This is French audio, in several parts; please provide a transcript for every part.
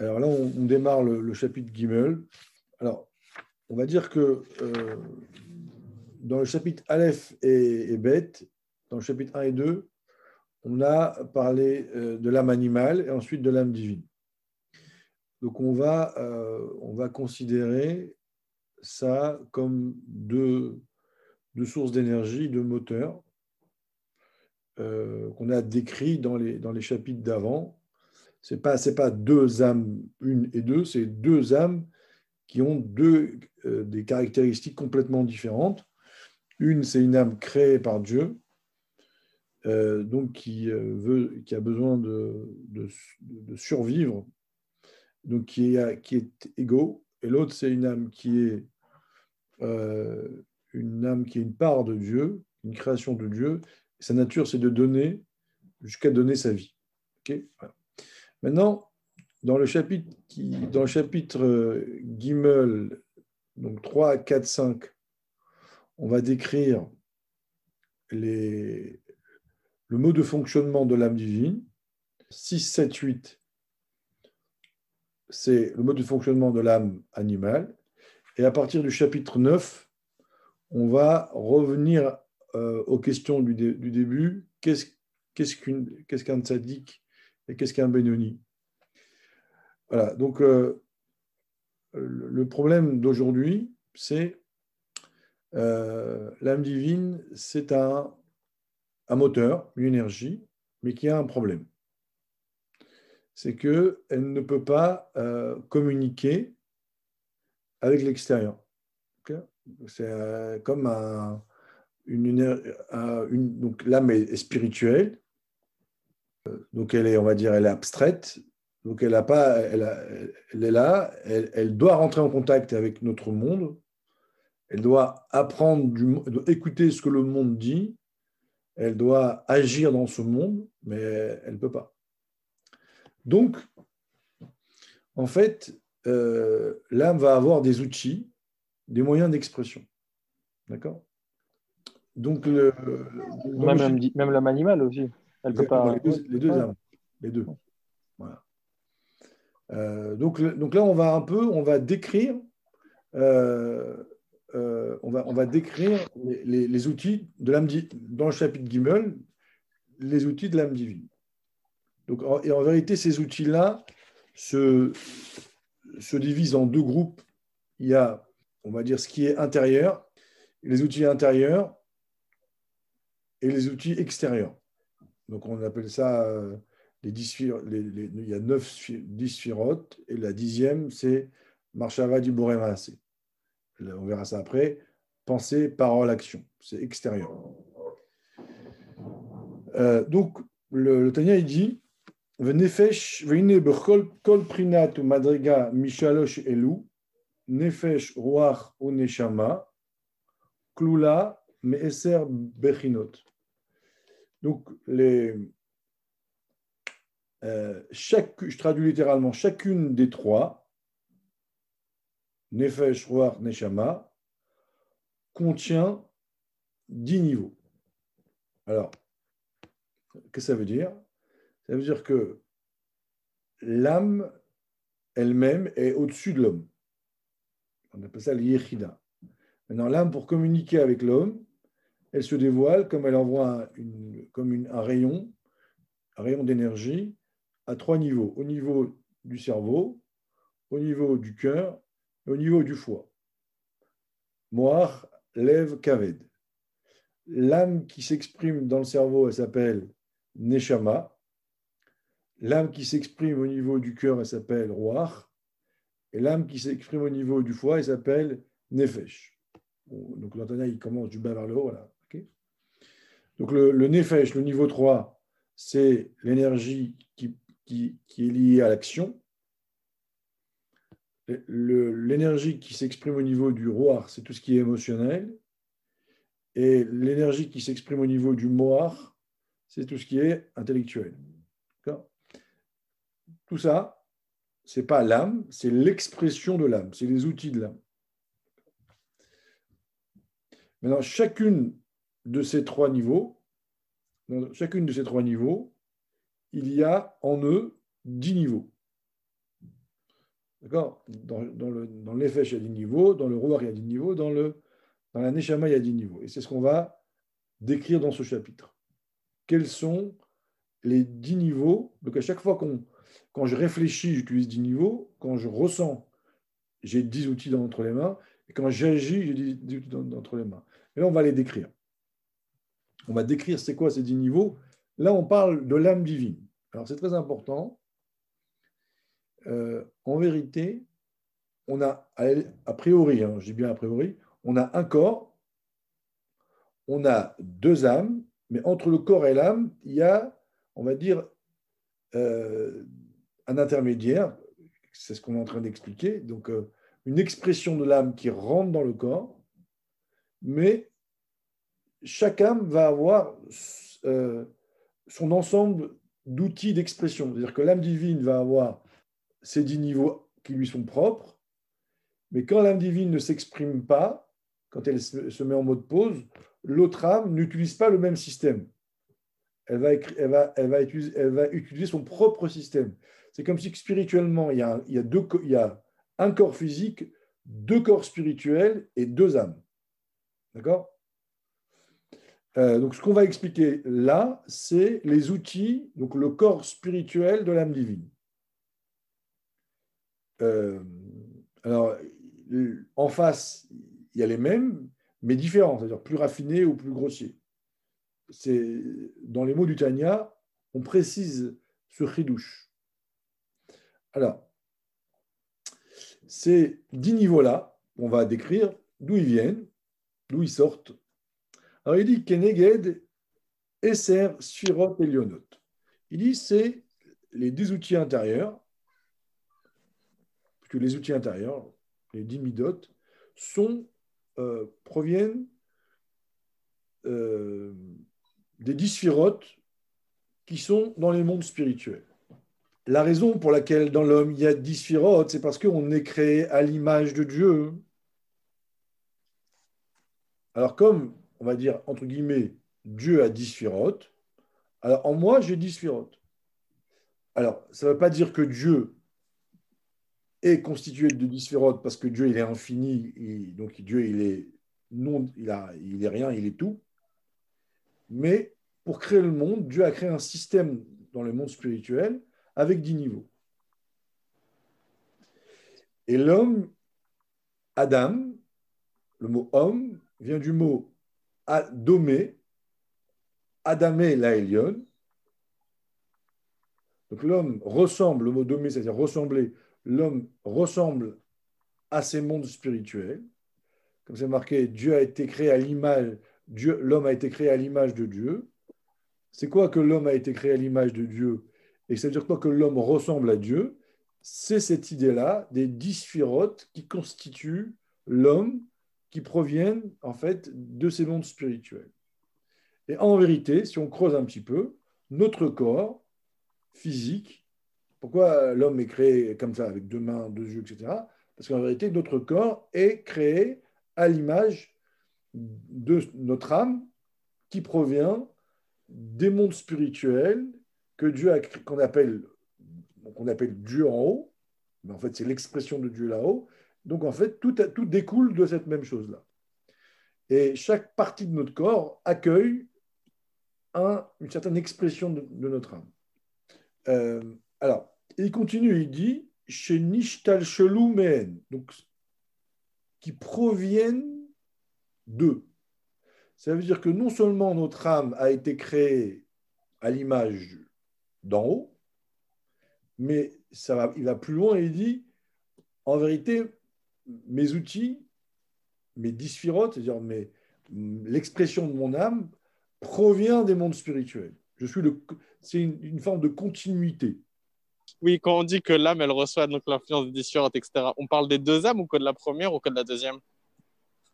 Alors là, on, démarre le, chapitre Gimel. Alors, on va dire que euh, dans le chapitre Aleph et, et Bet, dans le chapitre 1 et 2, on a parlé euh, de l'âme animale et ensuite de l'âme divine. Donc on va, euh, on va considérer ça comme deux, sources d'énergie, deux moteurs qu'on a décrits dans les chapitres d'avant ce n'est pas, deux âmes, une et deux, c'est deux âmes qui ont deux, euh, des caractéristiques complètement différentes. Une, c'est une âme créée par Dieu, euh, donc qui, euh, qui a besoin de, de, survivre, donc qui est, qui est égaux. Et l'autre, c'est une âme qui est une part de Dieu, une création de Dieu. Sa nature, c'est de donner jusqu'à donner sa vie. Ok? Maintenant, dans le chapitre, qui, euh, Gimel, donc 3, 4, 5, on va décrire le mode de fonctionnement de l'âme divine. 6, 7, 8, c'est le mode de fonctionnement de l'âme animale. Et à partir du chapitre 9, on va revenir euh, aux questions du, début. Qu'est-ce qu'un qu et qu'est-ce qu'un Benoni? Voilà, donc euh, le problème d'aujourd'hui, c'est euh, l'âme divine, c'est un, un, moteur, une énergie, mais qui a un problème. C'est qu'elle ne peut pas euh, communiquer avec l'extérieur. c'est comme un, une, une, donc l'âme est spirituelle, donc elle est, on va dire, elle est abstraite. Donc elle, a pas, elle, elle est là, elle, doit rentrer en contact avec notre monde. Elle doit apprendre, du, elle doit écouter ce que le monde dit. Elle doit agir dans ce monde, mais elle ne peut pas. Donc, en fait, euh, l'âme va avoir des outils, des moyens d'expression. D'accord? Donc, le, même, même l'âme animale aussi. Elle peut pas... Les deux, les deux âmes. Les deux. Voilà. Euh, donc, donc là, on va un peu, on va décrire, euh, euh, on, va, on va décrire les, les, outils de l'âme dans le chapitre Gimel, les outils de l'âme divine. Donc, et en vérité, ces outils-là se, se divisent en deux groupes. Il y a, on va dire, ce qui est intérieur, les outils intérieurs et les outils extérieurs. Donc on appelle ça euh, les dix les, il y a neuf dix sphirotes et la dixième c'est Marshava du Boremase. On verra ça après. Pensée, parole, action. C'est extérieur. Euh, donc le, le Tanya il dit Nefesh kol prinat ou madriga mishalosh elu nefesh ruach ou neshama klula me'eser bechinot. Donc, les, euh, je traduis littéralement, chacune des trois, Nefesh, Ruach, Neshama, contient dix niveaux. Alors, qu'est-ce que ça veut dire? Ça veut dire que l'âme elle-même est au-dessus de l'homme. On appelle ça l'Yechida. Maintenant, l'âme, pour communiquer avec l'homme, elle se dévoile comme elle envoie une, comme un rayon, un rayon d'énergie à trois niveaux. Au niveau du cerveau, au niveau du cœur et au niveau du foie. Moar, lève, kaved. L'âme qui s'exprime dans le cerveau, elle s'appelle Neshama. L'âme qui s'exprime au niveau du cœur, elle s'appelle Roar. Et l'âme qui s'exprime au niveau du foie, elle s'appelle Nefesh. Donc l'antenne, il commence du bas vers le haut. Donc le, le le niveau 3, c'est l'énergie qui, qui, est liée à l'action. L'énergie qui s'exprime au niveau du roi, c'est tout ce qui est émotionnel. Et l'énergie qui s'exprime au niveau du moar, c'est tout ce qui est intellectuel. Tout ça, ce n'est pas l'âme, c'est l'expression de l'âme, c'est les outils de l'âme. Maintenant, chacune de ces trois niveaux, dans chacune de ces trois niveaux, il y a en eux dix niveaux. D'accord? Dans, dans, il y a 10 niveaux, dans le Ruach, il y a 10 niveaux, dans, le, dans la Neshama, il y a 10 niveaux. Et c'est ce qu'on va décrire dans ce chapitre. Quels sont les 10 niveaux? Donc, à chaque fois qu'on quand je réfléchis, j'utilise 10 niveaux. Quand je ressens, j'ai 10 outils entre les mains. Et quand j'agis, j'ai 10 outils entre les mains. Et là, on va les décrire. On va décrire c'est quoi ces 10 niveaux. Là, on parle de l'âme divine. Alors, c'est très important. Euh, en vérité, on a, a priori, hein, je dis bien a priori, on a un corps, on a deux âmes, mais entre le corps et l'âme, il y a, on va dire, euh, un intermédiaire, c'est ce qu'on est en train d'expliquer, donc euh, une expression de l'âme qui rentre dans le corps, mais chaque âme va avoir euh, son ensemble d'outils d'expression. C'est-à-dire que l'âme divine va avoir ses dix niveaux qui lui sont propres, mais quand l'âme divine ne s'exprime pas, quand elle se met en mode pause, l'autre âme n'utilise pas le même système. Elle va, utiliser, son propre système. C'est comme si spirituellement, a, il y a un corps physique, deux corps spirituels et deux âmes. D'accord? Euh, donc, ce qu'on va expliquer là, c'est les outils, donc le corps spirituel de l'âme divine. Euh, alors, en face, il y a les mêmes, mais différents, c'est-à-dire plus raffinés ou plus grossiers. C'est dans les mots du Tanya, on précise ce chidouche. Alors, ces dix niveaux-là, on va décrire d'où ils viennent, d'où ils sortent. Alors, il dit Keneged, Esser, Sphirot et Lionot. Il dit c'est les dix outils intérieurs, que les outils intérieurs, les dix midot, sont, euh, proviennent euh, des dix sphirotes qui sont dans les mondes spirituels. La raison pour laquelle dans l'homme il y a dix sphirotes, c'est parce qu'on est créé à l'image de Dieu. Alors comme, on va dire, entre guillemets, Dieu a dix sphirotes, alors en moi, j'ai dix sphirotes. Alors, ça ne veut pas dire que Dieu est constitué de dix sphirotes parce que Dieu, il est infini, donc Dieu, il est, non, il, a, il est rien, il est tout. Mais pour créer le monde, Dieu a créé un système dans le monde spirituel avec dix niveaux. Et l'homme, Adam, le mot homme vient du mot domé, Adamé laelion. Donc l'homme ressemble, le mot domé, c'est-à-dire ressembler, l'homme ressemble à ces mondes spirituels. Comme c'est marqué, Dieu a été créé à l'image, l'homme a été créé à l'image de Dieu. C'est quoi que l'homme a été créé à l'image de Dieu? Et ça veut dire quoi que l'homme ressemble à Dieu? C'est cette idée-là des dix qui constituent l'homme qui proviennent en fait de ces mondes spirituels. Et en vérité, si on creuse un petit peu, notre corps physique, pourquoi l'homme est créé comme ça, avec deux mains, deux yeux, etc. Parce qu'en vérité, notre corps est créé à l'image de notre âme qui provient des mondes spirituels que Dieu qu'on appelle qu'on appelle Dieu en haut, mais en fait c'est l'expression de Dieu là-haut. Donc en fait tout, découle de cette même chose-là. Et chaque partie de notre corps accueille un, une certaine expression de, notre âme. Euh, alors, il continue, il dit chez Nishtal donc qui proviennent deux. Ça veut dire que non seulement notre âme a été créée à l'image d'en haut, mais ça va, il va plus loin et il dit, en vérité, mes outils, mes dysphirotes, c'est-à-dire l'expression de mon âme, provient des mondes spirituels. Je suis le, c'est une, forme de continuité. Oui, quand on dit que l'âme, elle reçoit donc l'influence des dysphirotes, etc., on parle des deux âmes ou que de la première ou que de la deuxième?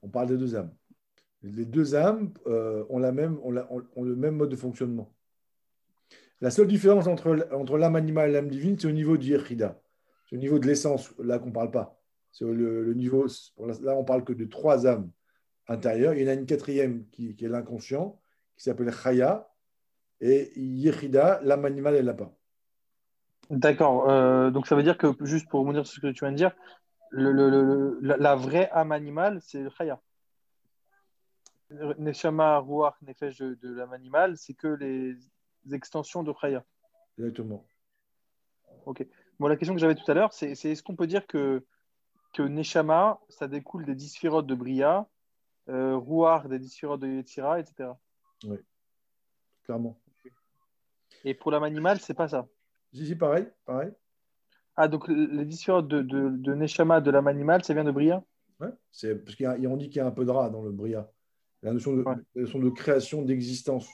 On parle des deux âmes. Les deux âmes euh, ont, la même, ont, le même mode de fonctionnement. La seule différence entre, entre l'âme animale et l'âme divine, c'est au niveau du C'est au niveau de l'essence, là qu'on ne parle pas. C'est le, niveau, là on parle que de trois âmes intérieures. Il y en a une quatrième qui, est l'inconscient, qui s'appelle Chaya, et Yechida, l'âme animale, elle n'a pas. D'accord. Euh, donc ça veut dire que, juste pour revenir sur ce que tu viens de dire, le, la, vraie âme animale, c'est chaya. Neshama, Ruach, Nefesh de, de l'âme animale, c'est que les extensions de chaya. Exactement. Ok. Bon, la question que j'avais tout à l'heure, c'est est-ce qu'on peut dire que, que Neshama, ça découle des dix de Bria, euh, Ruach des dix de Yetzira, etc. Oui, clairement. Et pour l'âme animale, c'est pas ça. Si, si, pareil, pareil. Ah, donc les dix de, de, de Neshama de l'âme animale, ça vient de Bria? C'est parce qu'on dit qu'il y a un peu de rat dans le Bria. La notion de, la notion de création, d'existence.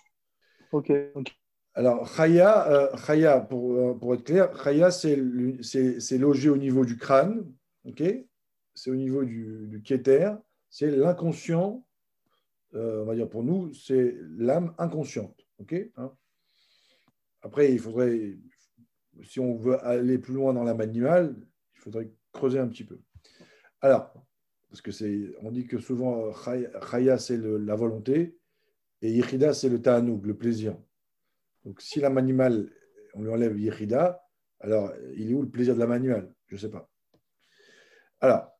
Ok, ok. Alors, Chaya, euh, pour, euh, pour, être clair, Chaya, c'est logé au niveau du crâne, ok? C'est au niveau du, du c'est l'inconscient, euh, on va dire pour nous, c'est l'âme inconsciente. hein. Après, il faudrait, si on veut aller plus loin dans l'âme animale, il faudrait creuser un petit peu. Alors, parce que c'est, on dit que souvent, Chaya, c'est la volonté, et Yichida, c'est le ta'anoug, le plaisir. Donc, si l'âme animale, on lui enlève Yechida, alors il est où le plaisir de l'âme animale? Je ne sais pas. Alors,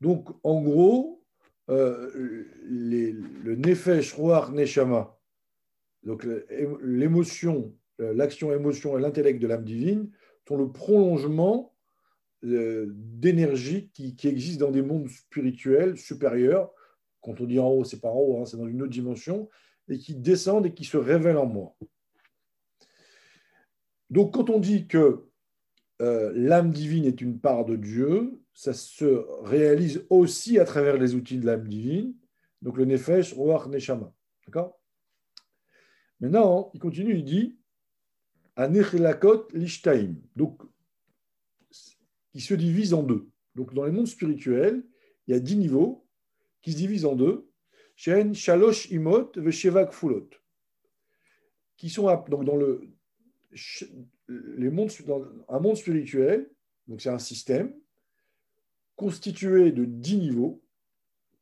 donc en gros, euh, le Nefesh, Ruach, Neshama, donc l'émotion, l'action, émotion et l'intellect de l'âme divine sont le prolongement euh, d'énergie qui, qui existe dans des mondes spirituels supérieurs. Quand on dit en haut, c'est pas en haut, hein, c'est dans une autre dimension et qui descendent et qui se révèlent en moi. Donc quand on dit que euh, l'âme divine est une part de Dieu, ça se réalise aussi à travers les outils de l'âme divine, donc le Nefesh, Ruach, Neshama. D'accord? Maintenant, il continue, il dit Anechelakot Lishtaim, donc qui se divise en deux. Donc dans les mondes spirituels, il y a dix niveaux qui se divisent en deux. Shen Shalosh Imot Veshevak Fulot, qui sont donc dans le les mondes, un monde spirituel, donc c'est un système constitué de dix niveaux.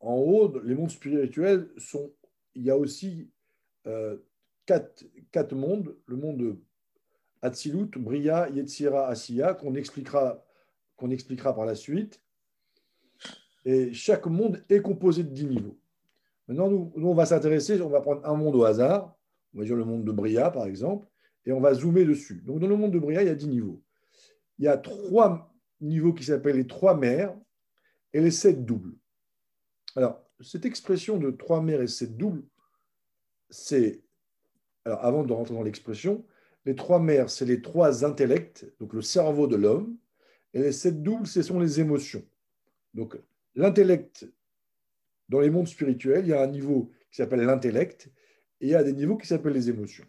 En haut, les mondes spirituels sont, il y a aussi euh, quatre, mondes, le monde de Atzilut, Bria, Yetzira, Asiya, qu'on expliquera, qu'on expliquera par la suite. Et chaque monde est composé de dix niveaux. Maintenant, nous, on va s'intéresser, on va prendre un monde au hasard, on va dire le monde de Bria, par exemple, et on va zoomer dessus. Donc, dans le monde de Bria, il y a 10 niveaux. Il y a trois niveaux qui s'appellent les trois mers et les sept doubles. Alors, cette expression de trois mers et sept doubles, c'est, alors avant de rentrer dans l'expression, les trois mers, c'est les trois intellects, donc le cerveau de l'homme, et les sept doubles, ce sont les émotions. Donc, l'intellect dans les mondes spirituels, il y a un niveau qui s'appelle l'intellect et il y a des niveaux qui s'appellent les émotions.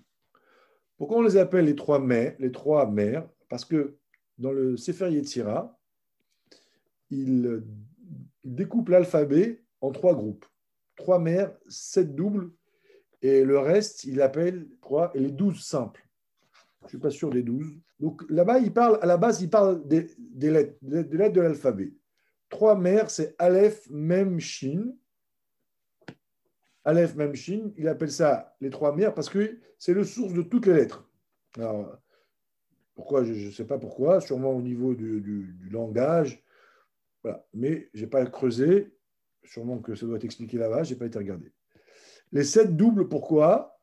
Pourquoi on les appelle les trois mers Parce que dans le Sefer Yetzira, il, découpe l'alphabet en trois groupes. Trois mers, sept doubles, et le reste, il appelle les douze simples. Je ne suis pas sûr des douze. Donc là-bas, il parle, à la base, il parle des, lettres, des lettres de l'alphabet. Trois mers, c'est Aleph, Mem, Shin. Aleph, Mem, Shin. Il appelle ça les trois mers parce que c'est le source de toutes les lettres. Alors, pourquoi Je ne sais pas pourquoi, sûrement au niveau du, langage. Voilà. Mais je n'ai pas creusé. Sûrement que ça doit être expliqué là-bas. Je n'ai pas été regardé. Les sept doubles, pourquoi?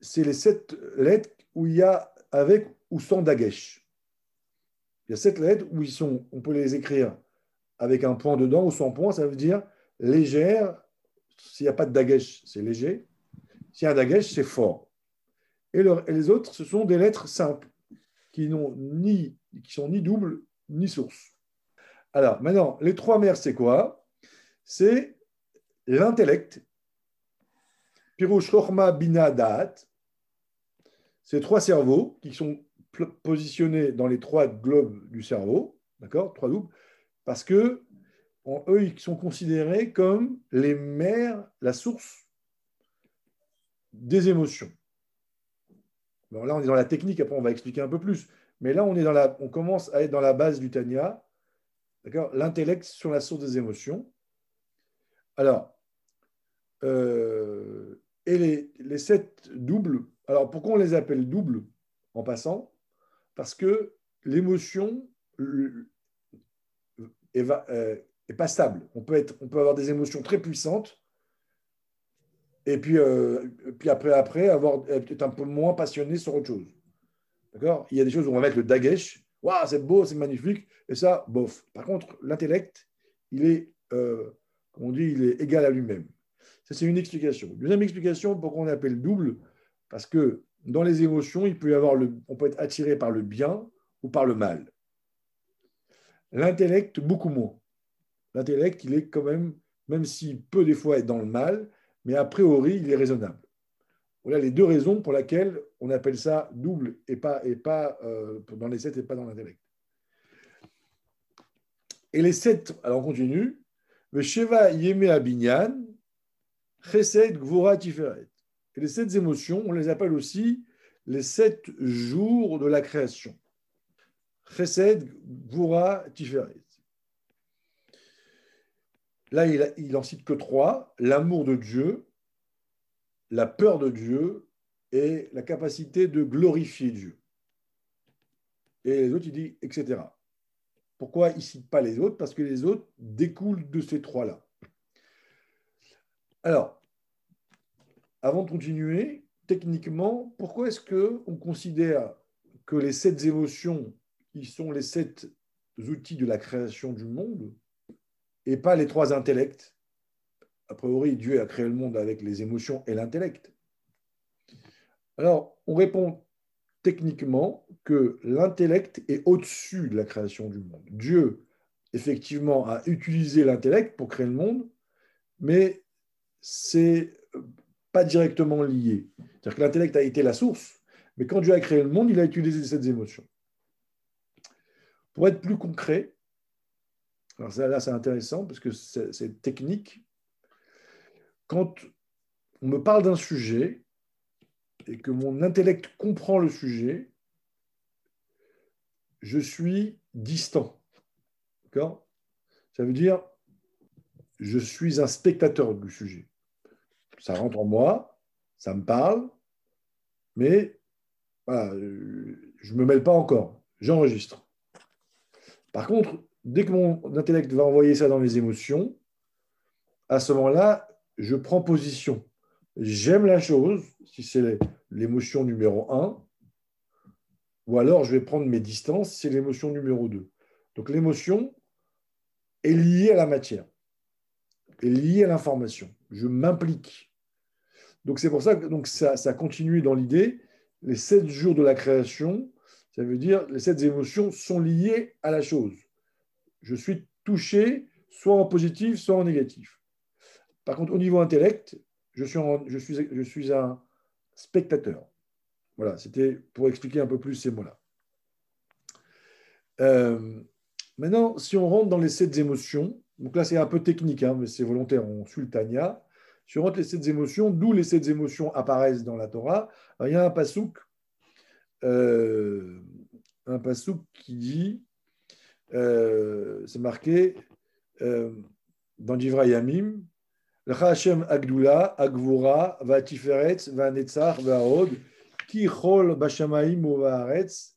C'est les sept lettres où il y a avec ou sans dagesh. Il y a sept lettres où ils sont, on peut les écrire avec un point dedans ou sans point, ça veut dire légère. S'il n'y a pas de dagesh, c'est léger. S'il y a un dagesh, c'est fort. Et, les autres, ce sont des lettres simples qui, n'ont ni, qui sont ni doubles ni sources. Alors, maintenant, les trois mers, c'est quoi? C'est l'intellect, Pirouche Chorma Bina Da'at, ces trois cerveaux qui sont positionnés dans les trois globes du cerveau, d'accord? Trois doubles, parce que eux, ils sont considérés comme les mers, la source des émotions. Bon, là, on est dans la technique, après, on va expliquer un peu plus. Mais là, on, est dans la, on commence à être dans la base du Tania, l'intellect sur la source des émotions. Alors, euh, et les, les, sept doubles, Alors, pourquoi on les appelle doubles en passant? Parce que l'émotion pas stable. On peut, être, on peut avoir des émotions très puissantes et puis, euh, puis après, après avoir, être un peu moins passionné sur autre chose. D'accord? Il y a des choses où on va mettre le dagesh. Waouh, c'est beau, c'est magnifique. Et ça, bof. Par contre, l'intellect, il est, euh, on dit, il est égal à lui-même. Ça, c'est une explication. Deuxième explication, pourquoi on appelle double? Parce que dans les émotions, il peut y avoir le, on peut être attiré par le bien ou par le mal. L'intellect, beaucoup moins. L'intellect, il est quand même, même s'il peut des fois être dans le mal, mais a priori, il est raisonnable. Voilà les deux raisons pour lesquelles on appelle ça double et pas, et pas euh, dans les sept et pas dans l'intellect. Et les sept, alors on continue. Le Sheva Yeme Abinyan, Chesed Gvora Tiferet. Et les sept émotions, on les appelle aussi les sept jours de la création. Chesed Gvora Tiferet. Là, il, il en cite que trois l'amour de Dieu, la peur de Dieu et la capacité de glorifier Dieu. Et les autres, il dit, etc. Pourquoi il ne cite pas les autres? Parce que les autres découlent de ces trois-là. Alors, avant de continuer, techniquement, pourquoi est-ce qu'on considère que les sept émotions, qui sont les sept outils de la création du monde, et pas les trois intellects A priori, Dieu a créé le monde avec les émotions et l'intellect. Alors, on répond techniquement que l'intellect est au-dessus de la création du monde. Dieu, effectivement, a utilisé l'intellect pour créer le monde, mais c'est pas directement lié. C'est-à-dire que l'intellect a été la source, mais quand Dieu a créé le monde, il a utilisé cette émotions. Pour être plus concret, alors là c'est intéressant parce que c'est technique. Quand on me parle d'un sujet et que mon intellect comprend le sujet, je suis distant. D'accord? Ça veut dire je suis un spectateur du sujet ça rentre en moi, ça me parle, mais je ne me mêle pas encore, j'enregistre. Par contre, dès que mon intellect va envoyer ça dans mes émotions, à ce moment-là, je prends position. J'aime la chose, si c'est l'émotion numéro 1, ou alors je vais prendre mes distances, si c'est l'émotion numéro 2. Donc l'émotion est liée à la matière, est liée à l'information. Je m'implique. Donc c'est pour ça que ça, ça continue dans l'idée. Les sept jours de la création, ça veut dire les sept émotions sont liées à la chose. Je suis touché soit en positif, soit en négatif. Par contre, au niveau intellect, je suis, un spectateur. Voilà, c'était pour expliquer un peu plus ces mots-là. Euh, maintenant, si on rentre dans les sept émotions, donc là c'est un peu technique, hein, mais c'est volontaire, on suit le Tanya sur les sept émotions, d'où les sept émotions apparaissent dans la Torah. il y a un pasouk, euh, un pasouk qui dit, euh, c'est marqué euh, dans Divra Yamim, Hashem Agdula, Agvura, Vatiferet, Vanetzar, Vaod, Ki Chol Bashamaim Vaaretz,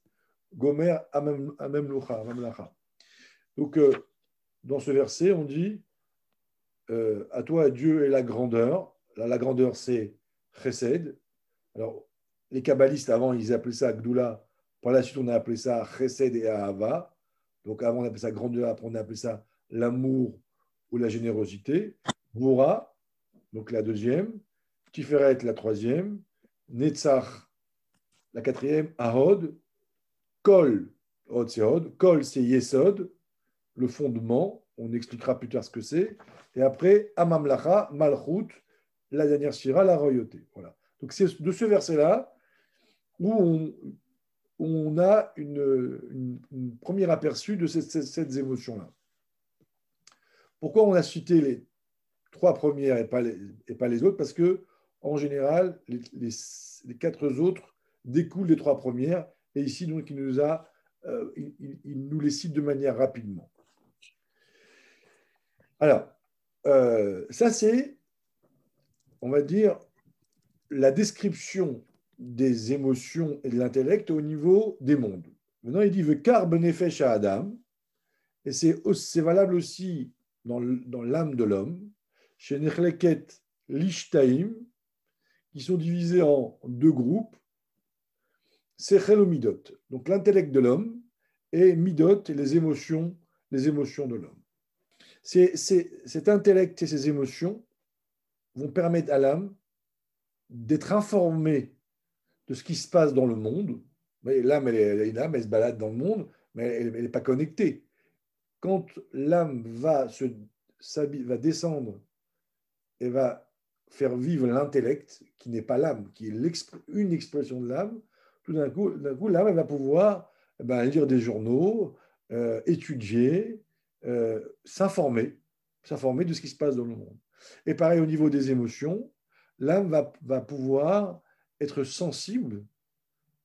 Gomer Amem Lucha. Donc, dans ce verset, on dit euh, à toi, Dieu, est la grandeur. la grandeur, c'est Chesed. Alors, les kabbalistes, avant, ils appelaient ça Gdoula. Par la suite, on a appelé ça Chesed et Ahava. Donc, avant, on appelait ça grandeur. Après, on a appelé ça l'amour ou la générosité. Moura, donc la deuxième. Tiferet, la troisième. Netzach, la quatrième. Ahod. Kol, c'est Kol, c'est Yesod, le fondement. On expliquera plus tard ce que c'est. Et après, Amamlacha, Malchut, la dernière Shira, la royauté. Voilà. Donc c'est de ce verset-là où on, a une, premier aperçu de cette, émotion-là. Pourquoi on a cité les trois premières et pas les, autres? Parce que en général, les, quatre autres découlent des trois premières. Et ici, euh, il nous les cite de manière rapidement. Alors, euh, ça, c'est, on va dire, la description des émotions et de l'intellect au niveau des mondes. Maintenant, il dit Vekar benefesh à Adam, et c'est valable aussi dans l'âme de l'homme, chez Nechleket Lishtaim, qui sont divisés en deux groupes, Sechel ou Midot. Donc l'intellect de l'homme et Midot les émotions, les émotions de l'homme. Cet intellect et ces émotions vont permettre à l'âme d'être informée de ce qui se passe dans le monde. L'âme, elle, est une âme, elle se balade dans le monde, mais elle n'est pas connectée. Quand l'âme va, descendre et va faire vivre l'intellect, qui n'est pas l'âme, qui est une expression de l'âme, tout d'un coup, l'âme va pouvoir eh ben, lire des journaux, euh, étudier, euh, s'informer, s'informer de ce qui se passe dans le monde. Et pareil au niveau des émotions, l'âme va, pouvoir être sensible,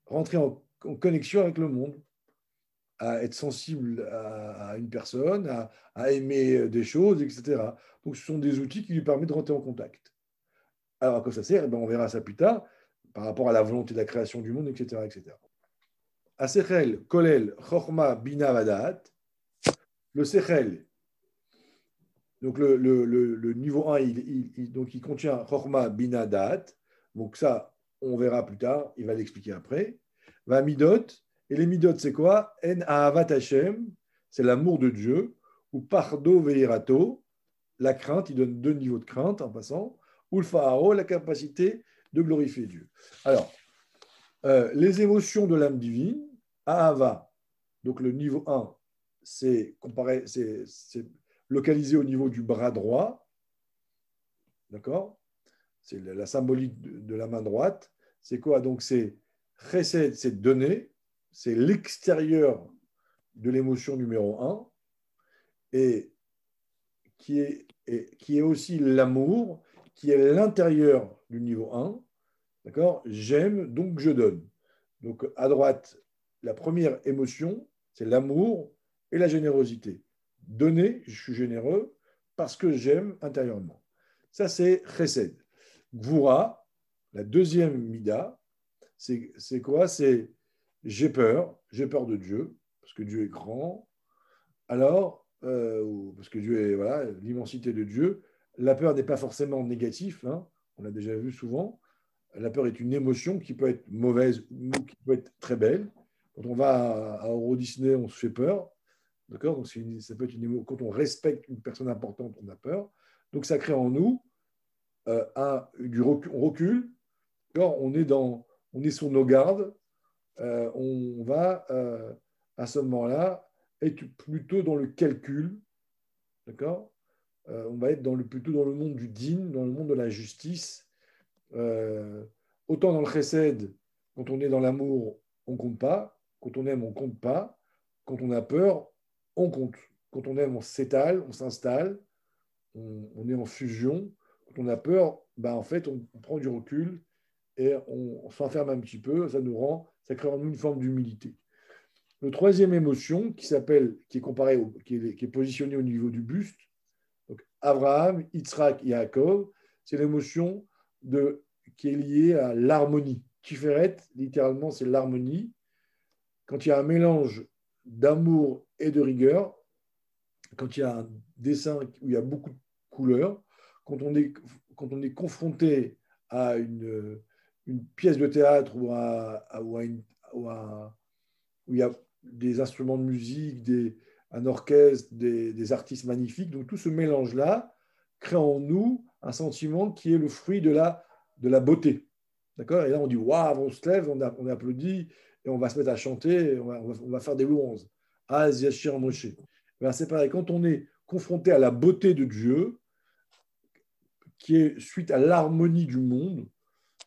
rentrer en, connexion avec le monde, à être sensible à, une personne, à, aimer des choses, etc. Donc ce sont des outils qui lui permettent de rentrer en contact. Alors à quoi ça sert? Eh ben, On verra ça plus tard, par rapport à la volonté de la création du monde, etc. etc. Kolel, Chorma, Bina. Le Sechel, donc le, niveau 1, il, il, donc il contient Chorma, Bina. Donc ça, on verra plus tard, il va l'expliquer après. Va Midot, et les Midot, c'est quoi? En Ahavat Hashem, c'est l'amour de Dieu, ou Pardo Veirato, la crainte, il donne deux niveaux de crainte en passant, ou le Pharaon, la capacité de glorifier Dieu. Alors, euh, les émotions de l'âme divine, Ahava, donc le niveau 1, c'est localisé au niveau du bras droit, d'accord? C'est la, symbolique de, la main droite. C'est quoi? Donc c'est chesed, c'est donner, c'est l'extérieur de l'émotion numéro 1, et qui est, aussi l'amour, qui est l'intérieur du niveau 1. D'accord? J'aime, donc je donne. Donc à droite, la première émotion, c'est l'amour et la générosité. Donner, je suis généreux parce que j'aime intérieurement. Ça, c'est chesed. Gvura, la deuxième mida, c'est quoi? C'est j'ai peur, j'ai peur de Dieu, parce que Dieu est grand. Alors, euh, parce que Dieu est voilà, l'immensité de Dieu. La peur n'est pas forcément négative, hein. on l'a déjà vu souvent. La peur est une émotion qui peut être mauvaise ou qui peut être très belle. Quand on va à, Euro Disney, on se fait peur. D'accord? Donc, ça peut être une Quand on respecte une personne importante, on a peur. Donc, ça crée en nous euh, du recul. On recule. On est, dans, on est sur nos gardes. Euh, on va, euh, à ce moment-là, être plutôt dans le calcul. D'accord? On va être dans le, plutôt dans le monde du din, dans le monde de la justice. Autant dans le chesed, quand on est dans l'amour, on compte pas. Quand on aime, on compte pas. Quand on a peur, on compte. Quand on aime, on s'étale, on s'installe, on, est en fusion. Quand on a peur, ben en fait, on, prend du recul et on, s'enferme un petit peu. Ça nous rend, ça crée en nous une forme d'humilité. Le troisième émotion, qui s'appelle, qui est comparé, qui est, qui est positionné au niveau du buste, Abraham, Yitzhak, Yaakov, c'est l'émotion de, qui est liée à l'harmonie. Tiferet, littéralement, c'est l'harmonie. Quand il y a un mélange d'amour et de rigueur, quand il y a un dessin où il y a beaucoup de couleurs, quand on est, quand on est confronté à une, une pièce de théâtre ou, à, où il y a des instruments de musique, des, un orchestre, des, artistes magnifiques. Donc tout ce mélange-là crée en nous un sentiment qui est le fruit de la, de la beauté. D'accord? Et là, on dit waouh, on se lève, on, on, applaudit et on va se mettre à chanter, on va, faire des louanges. Ah, Yashir Moshe. Ben, c'est pareil, quand on est confronté à la beauté de Dieu, qui est suite à l'harmonie du monde,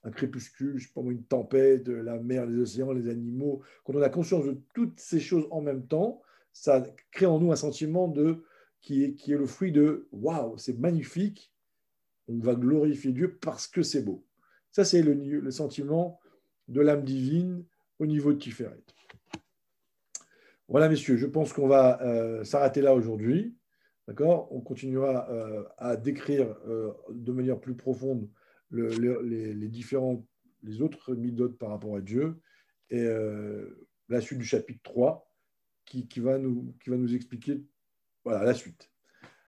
un crépuscule, je une tempête, la mer, les océans, les animaux, quand on a conscience de toutes ces choses en même temps, ça crée en nous un sentiment de, qui, est, qui est le fruit de waouh, c'est magnifique, on va glorifier Dieu parce que c'est beau. Ça, c'est le, le, sentiment de l'âme divine au niveau de Tiferet. Voilà, messieurs, je pense qu'on va euh, s'arrêter là aujourd'hui. D'accord? On continuera euh, à décrire euh, de manière plus profonde les, différents les autres midot par rapport à Dieu et la suite du chapitre 3 qui, va, nous, expliquer la suite.